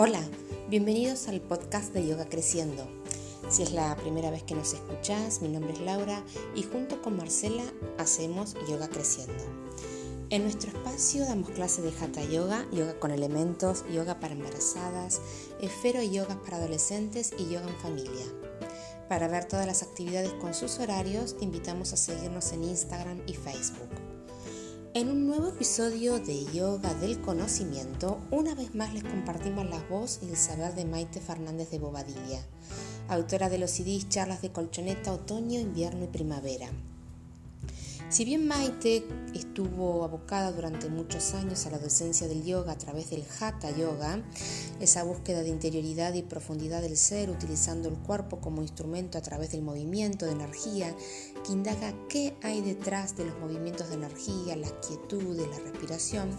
Hola, bienvenidos al podcast de Yoga Creciendo. Si es la primera vez que nos escuchás, mi nombre es Laura y junto con Marcela hacemos Yoga Creciendo. En nuestro espacio damos clases de Hatha Yoga, yoga con elementos, yoga para embarazadas, esfero y yoga para adolescentes y yoga en familia. Para ver todas las actividades con sus horarios, te invitamos a seguirnos en Instagram y Facebook. En un nuevo episodio de Yoga del Conocimiento, una vez más les compartimos la voz y el saber de Maite Fernández de Bobadilla, autora de los CDs Charlas de Colchoneta Otoño, Invierno y Primavera. Si bien Maite estuvo abocada durante muchos años a la docencia del yoga a través del Hatha Yoga, esa búsqueda de interioridad y profundidad del ser utilizando el cuerpo como instrumento a través del movimiento de energía que indaga qué hay detrás de los movimientos de energía, la quietud y la respiración,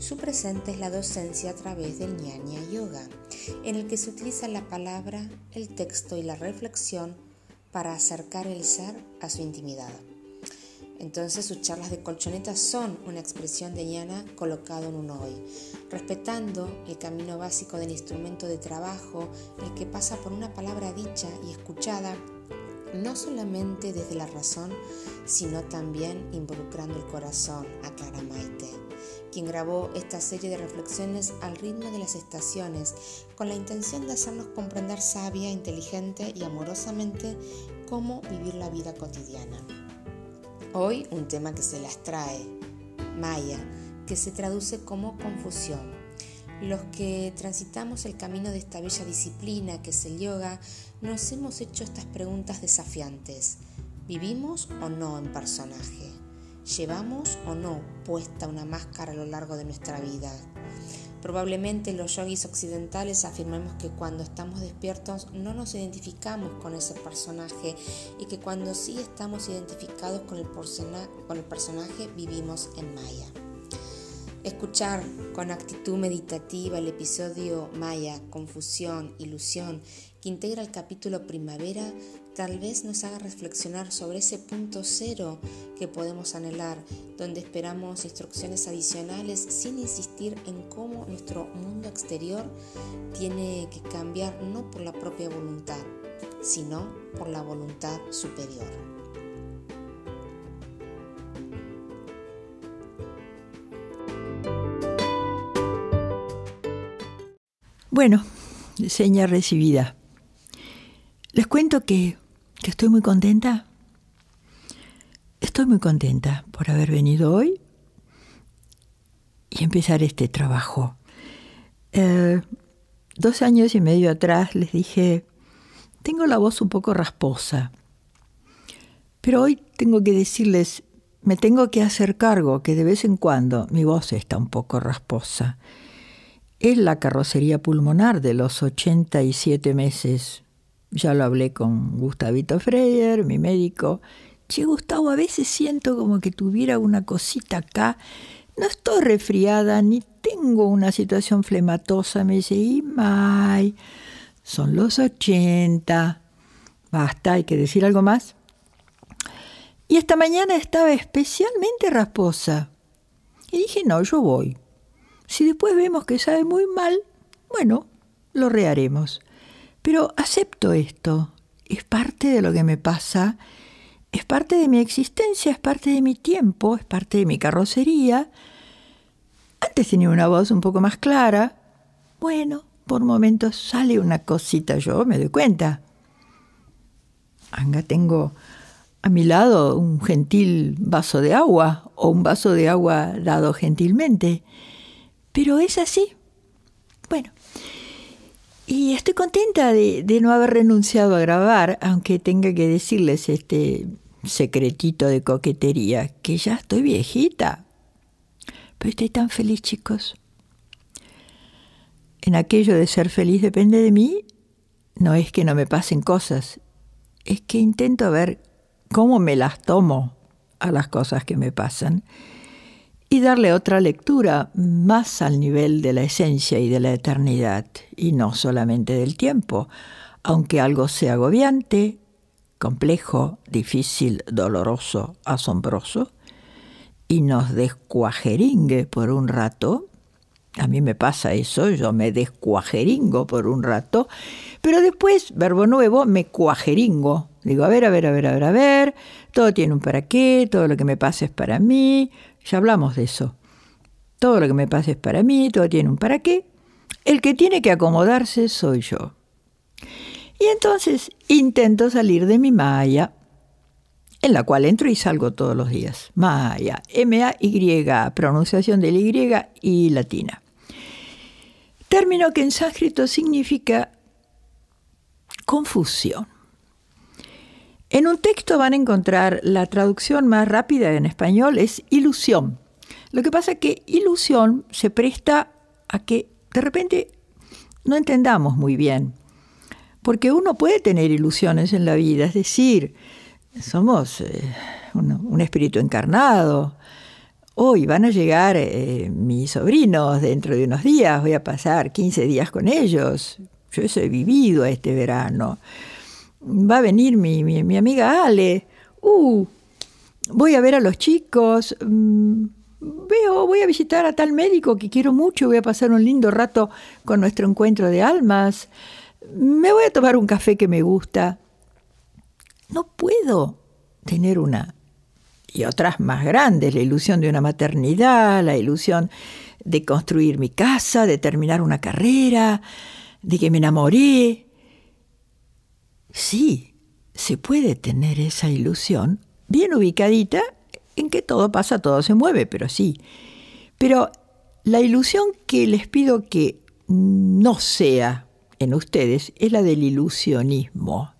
su presente es la docencia a través del Jnana Yoga, en el que se utiliza la palabra, el texto y la reflexión para acercar el ser a su intimidad. Entonces sus charlas de colchoneta son una expresión de ñana colocado en un hoy, respetando el camino básico del instrumento de trabajo, el que pasa por una palabra dicha y escuchada, no solamente desde la razón, sino también involucrando el corazón, aclara Maite, quien grabó esta serie de reflexiones al ritmo de las estaciones, con la intención de hacernos comprender sabia, inteligente y amorosamente cómo vivir la vida cotidiana. Hoy un tema que se las trae, Maya, que se traduce como confusión. Los que transitamos el camino de esta bella disciplina que es el yoga, nos hemos hecho estas preguntas desafiantes. ¿Vivimos o no en personaje? ¿Llevamos o no puesta una máscara a lo largo de nuestra vida? Probablemente los yogis occidentales afirmamos que cuando estamos despiertos no nos identificamos con ese personaje y que cuando sí estamos identificados con el, con el personaje vivimos en Maya. Escuchar con actitud meditativa el episodio Maya, Confusión, Ilusión, integra el capítulo Primavera, tal vez nos haga reflexionar sobre ese punto cero que podemos anhelar, donde esperamos instrucciones adicionales sin insistir en cómo nuestro mundo exterior tiene que cambiar no por la propia voluntad, sino por la voluntad superior. Bueno, seña recibida. Les cuento que, que, estoy muy contenta. Estoy muy contenta por haber venido hoy y empezar este trabajo. Eh, dos años y medio atrás les dije, tengo la voz un poco rasposa, pero hoy tengo que decirles, me tengo que hacer cargo que de vez en cuando mi voz está un poco rasposa es la carrocería pulmonar de los 87 meses. Ya lo hablé con Gustavito Freyer, mi médico. Che, Gustavo, a veces siento como que tuviera una cosita acá. No estoy resfriada ni tengo una situación flematosa. Me dice, y son los 80. Basta, hay que decir algo más. Y esta mañana estaba especialmente rasposa. Y dije, no, yo voy. Si después vemos que sabe muy mal, bueno, lo reharemos. Pero acepto esto. Es parte de lo que me pasa, es parte de mi existencia, es parte de mi tiempo, es parte de mi carrocería. Antes tenía una voz un poco más clara. Bueno, por momentos sale una cosita, yo me doy cuenta. Anga, tengo a mi lado un gentil vaso de agua o un vaso de agua dado gentilmente. Pero es así. Bueno, y estoy contenta de, no haber renunciado a grabar, aunque tenga que decirles este secretito de coquetería, que ya estoy viejita. Pero estoy tan feliz, chicos. En aquello de ser feliz depende de mí, no es que no me pasen cosas, es que intento ver cómo me las tomo a las cosas que me pasan y darle otra lectura más al nivel de la esencia y de la eternidad, y no solamente del tiempo, aunque algo sea agobiante, complejo, difícil, doloroso, asombroso, y nos descuajeringue por un rato, A mí me pasa eso, yo me descuajeringo por un rato, pero después, verbo nuevo, me cuajeringo. Digo, a ver, a ver, a ver, a ver, a ver, todo tiene un para qué, todo lo que me pasa es para mí, ya hablamos de eso. Todo lo que me pasa es para mí, todo tiene un para qué. El que tiene que acomodarse soy yo. Y entonces intento salir de mi malla, en la cual entro y salgo todos los días. Maya, M-A-Y, pronunciación de la Y y latina. Término que en sánscrito significa confusión. En un texto van a encontrar la traducción más rápida en español es ilusión. Lo que pasa es que ilusión se presta a que de repente no entendamos muy bien. Porque uno puede tener ilusiones en la vida, es decir, somos eh, un, espíritu encarnado. Hoy van a llegar eh, mis sobrinos dentro de unos días, voy a pasar 15 días con ellos. Yo eso he vivido este verano. Va a venir mi, mi, amiga Ale. Uh, voy a ver a los chicos. Mm, veo, voy a visitar a tal médico que quiero mucho, voy a pasar un lindo rato con nuestro encuentro de almas. Me voy a tomar un café que me gusta no puedo tener una y otras más grandes, la ilusión de una maternidad, la ilusión de construir mi casa, de terminar una carrera, de que me enamoré. Sí, se puede tener esa ilusión bien ubicadita en que todo pasa, todo se mueve, pero sí. Pero la ilusión que les pido que no sea en ustedes es la del ilusionismo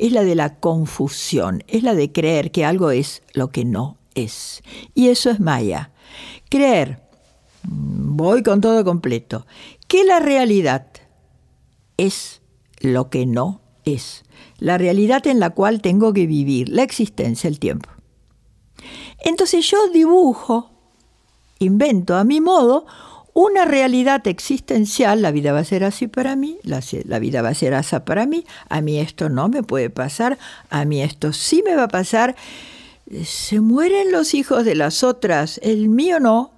es la de la confusión, es la de creer que algo es lo que no es. Y eso es Maya. Creer, voy con todo completo, que la realidad es lo que no es. La realidad en la cual tengo que vivir, la existencia, el tiempo. Entonces yo dibujo, invento a mi modo, una realidad existencial, la vida va a ser así para mí, la, vida va a ser así para mí, a mí esto no me puede pasar, a mí esto sí me va a pasar, se mueren los hijos de las otras, el mío no.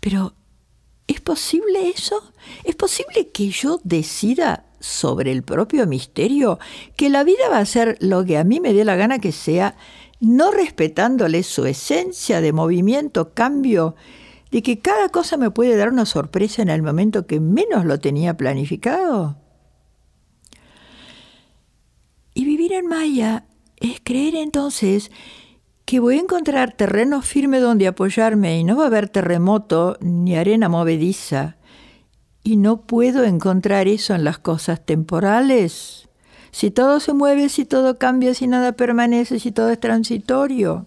Pero, ¿es posible eso? ¿Es posible que yo decida sobre el propio misterio que la vida va a ser lo que a mí me dé la gana que sea, no respetándole su esencia de movimiento, cambio de que cada cosa me puede dar una sorpresa en el momento que menos lo tenía planificado. Y vivir en Maya es creer entonces que voy a encontrar terreno firme donde apoyarme y no va a haber terremoto ni arena movediza. Y no puedo encontrar eso en las cosas temporales. Si todo se mueve, si todo cambia, si nada permanece, si todo es transitorio.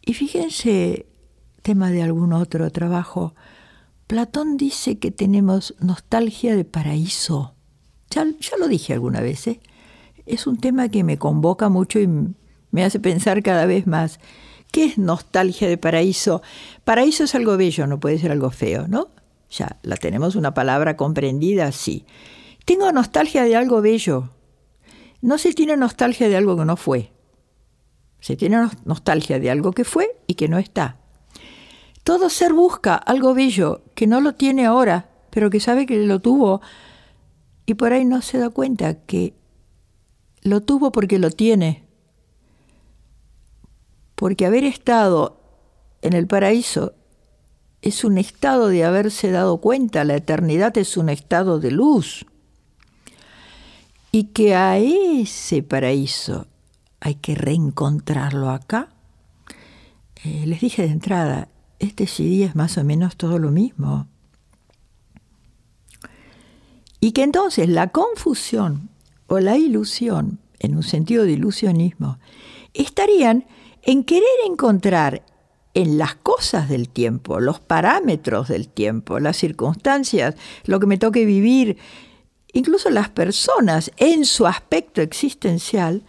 Y fíjense, tema de algún otro trabajo, Platón dice que tenemos nostalgia de paraíso. Ya, lo dije alguna vez, ¿eh? es un tema que me convoca mucho y me hace pensar cada vez más. ¿Qué es nostalgia de paraíso? Paraíso es algo bello, no puede ser algo feo, ¿no? Ya, la tenemos una palabra comprendida, sí. Tengo nostalgia de algo bello. No se tiene nostalgia de algo que no fue. Se tiene nostalgia de algo que fue y que no está. Todo ser busca algo bello que no lo tiene ahora, pero que sabe que lo tuvo y por ahí no se da cuenta que lo tuvo porque lo tiene. Porque haber estado en el paraíso es un estado de haberse dado cuenta, la eternidad es un estado de luz. Y que a ese paraíso hay que reencontrarlo acá. Eh, les dije de entrada, este CD es más o menos todo lo mismo. Y que entonces la confusión o la ilusión, en un sentido de ilusionismo, estarían en querer encontrar en las cosas del tiempo, los parámetros del tiempo, las circunstancias, lo que me toque vivir, incluso las personas en su aspecto existencial,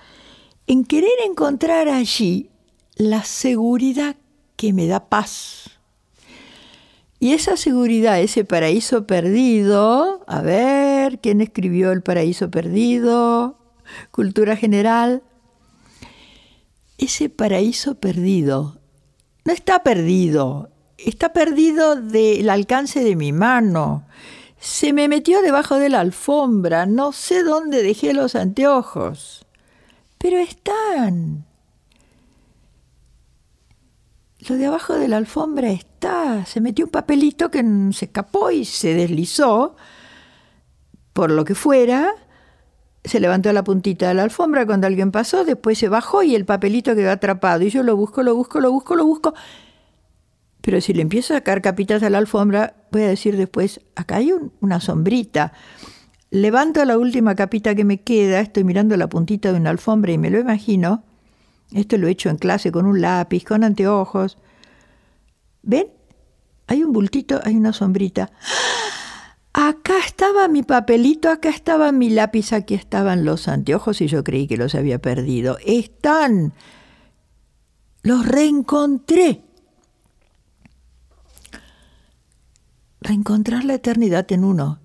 en querer encontrar allí la seguridad que me da paz. Y esa seguridad, ese paraíso perdido, a ver, ¿quién escribió El paraíso perdido? Cultura general. Ese paraíso perdido no está perdido está perdido del alcance de mi mano. Se me metió debajo de la alfombra, no sé dónde dejé los anteojos. Pero están. Lo de abajo de la alfombra está. Se metió un papelito que se escapó y se deslizó por lo que fuera. Se levantó la puntita de la alfombra cuando alguien pasó, después se bajó y el papelito quedó atrapado. Y yo lo busco, lo busco, lo busco, lo busco. Pero si le empiezo a sacar capitas a la alfombra, voy a decir después, acá hay una sombrita. Levanto la última capita que me queda, estoy mirando la puntita de una alfombra y me lo imagino. Esto lo he hecho en clase con un lápiz, con anteojos. ¿Ven? Hay un bultito, hay una sombrita. Acá estaba mi papelito, acá estaba mi lápiz, aquí estaban los anteojos y yo creí que los había perdido. Están. Los reencontré. Reencontrar la eternidad en uno.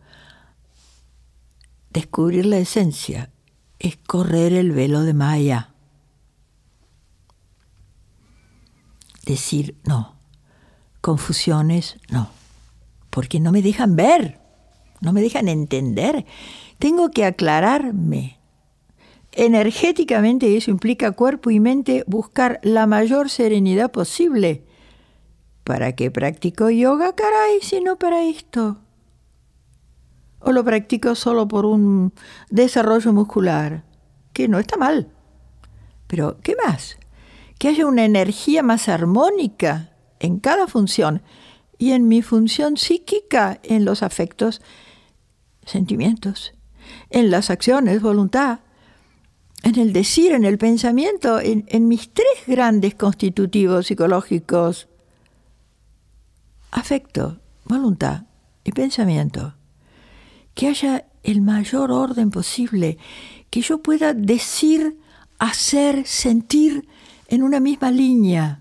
Descubrir la esencia es correr el velo de Maya. Decir no. Confusiones, no. Porque no me dejan ver, no me dejan entender. Tengo que aclararme. Energéticamente eso implica cuerpo y mente buscar la mayor serenidad posible ¿Para qué practico yoga, caray, si no para esto? ¿O lo practico solo por un desarrollo muscular? Que no está mal. Pero, ¿qué más? Que haya una energía más armónica en cada función y en mi función psíquica, en los afectos, sentimientos, en las acciones, voluntad, en el decir, en el pensamiento, en, mis tres grandes constitutivos psicológicos afecto, voluntad y pensamiento. Que haya el mayor orden posible, que yo pueda decir, hacer, sentir en una misma línea,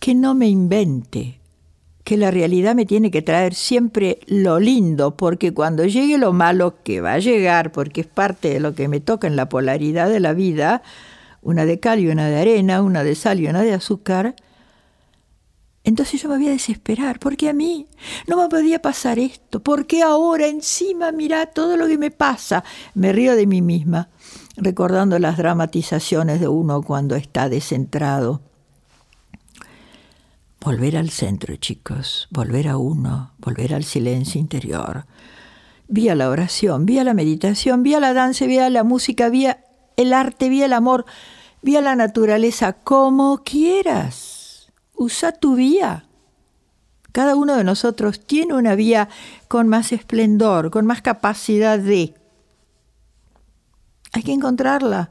que no me invente, que la realidad me tiene que traer siempre lo lindo, porque cuando llegue lo malo, que va a llegar, porque es parte de lo que me toca en la polaridad de la vida, una de cal y una de arena, una de sal y una de azúcar, entonces yo me voy a desesperar, porque a mí no me podía pasar esto, porque ahora encima mira todo lo que me pasa. Me río de mí misma, recordando las dramatizaciones de uno cuando está descentrado. Volver al centro, chicos, volver a uno, volver al silencio interior. Vía la oración, vía la meditación, vía la danza, vía la música, vía el arte, vía el amor, vía la naturaleza, como quieras usa tu vía. Cada uno de nosotros tiene una vía con más esplendor, con más capacidad de. Hay que encontrarla.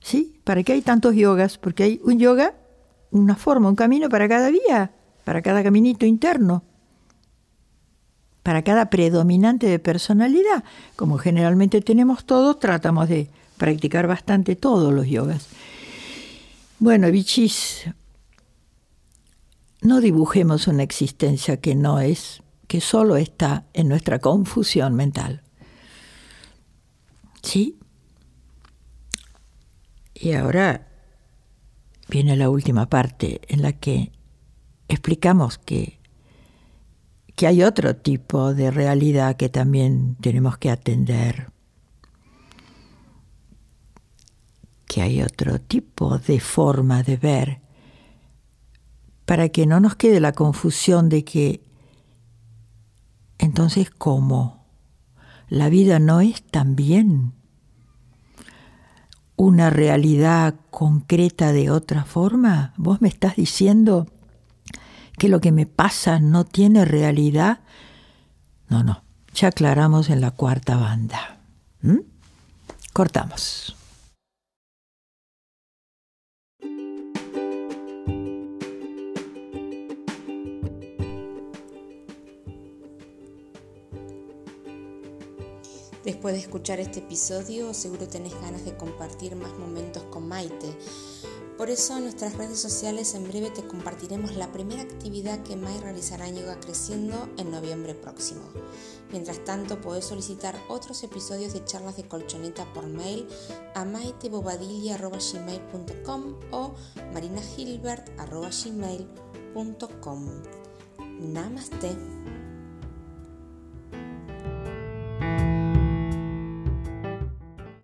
¿Sí? ¿Para qué hay tantos yogas? Porque hay un yoga, una forma, un camino para cada vía, para cada caminito interno, para cada predominante de personalidad. Como generalmente tenemos todos, tratamos de practicar bastante todos los yogas. Bueno, bichis, no dibujemos una existencia que no es, que solo está en nuestra confusión mental. ¿Sí? Y ahora viene la última parte en la que explicamos que, que hay otro tipo de realidad que también tenemos que atender, que hay otro tipo de forma de ver para que no nos quede la confusión de que entonces ¿cómo? La vida no es también una realidad concreta de otra forma. ¿Vos me estás diciendo que lo que me pasa no tiene realidad? No, no, ya aclaramos en la cuarta banda. ¿Mm? Cortamos. Después de escuchar este episodio, seguro tenés ganas de compartir más momentos con Maite. Por eso en nuestras redes sociales en breve te compartiremos la primera actividad que Mai realizará en Yoga Creciendo en noviembre próximo. Mientras tanto, podés solicitar otros episodios de charlas de colchoneta por mail a maitebobadilla.gmail.com o marinagilbert.gmail.com Namaste.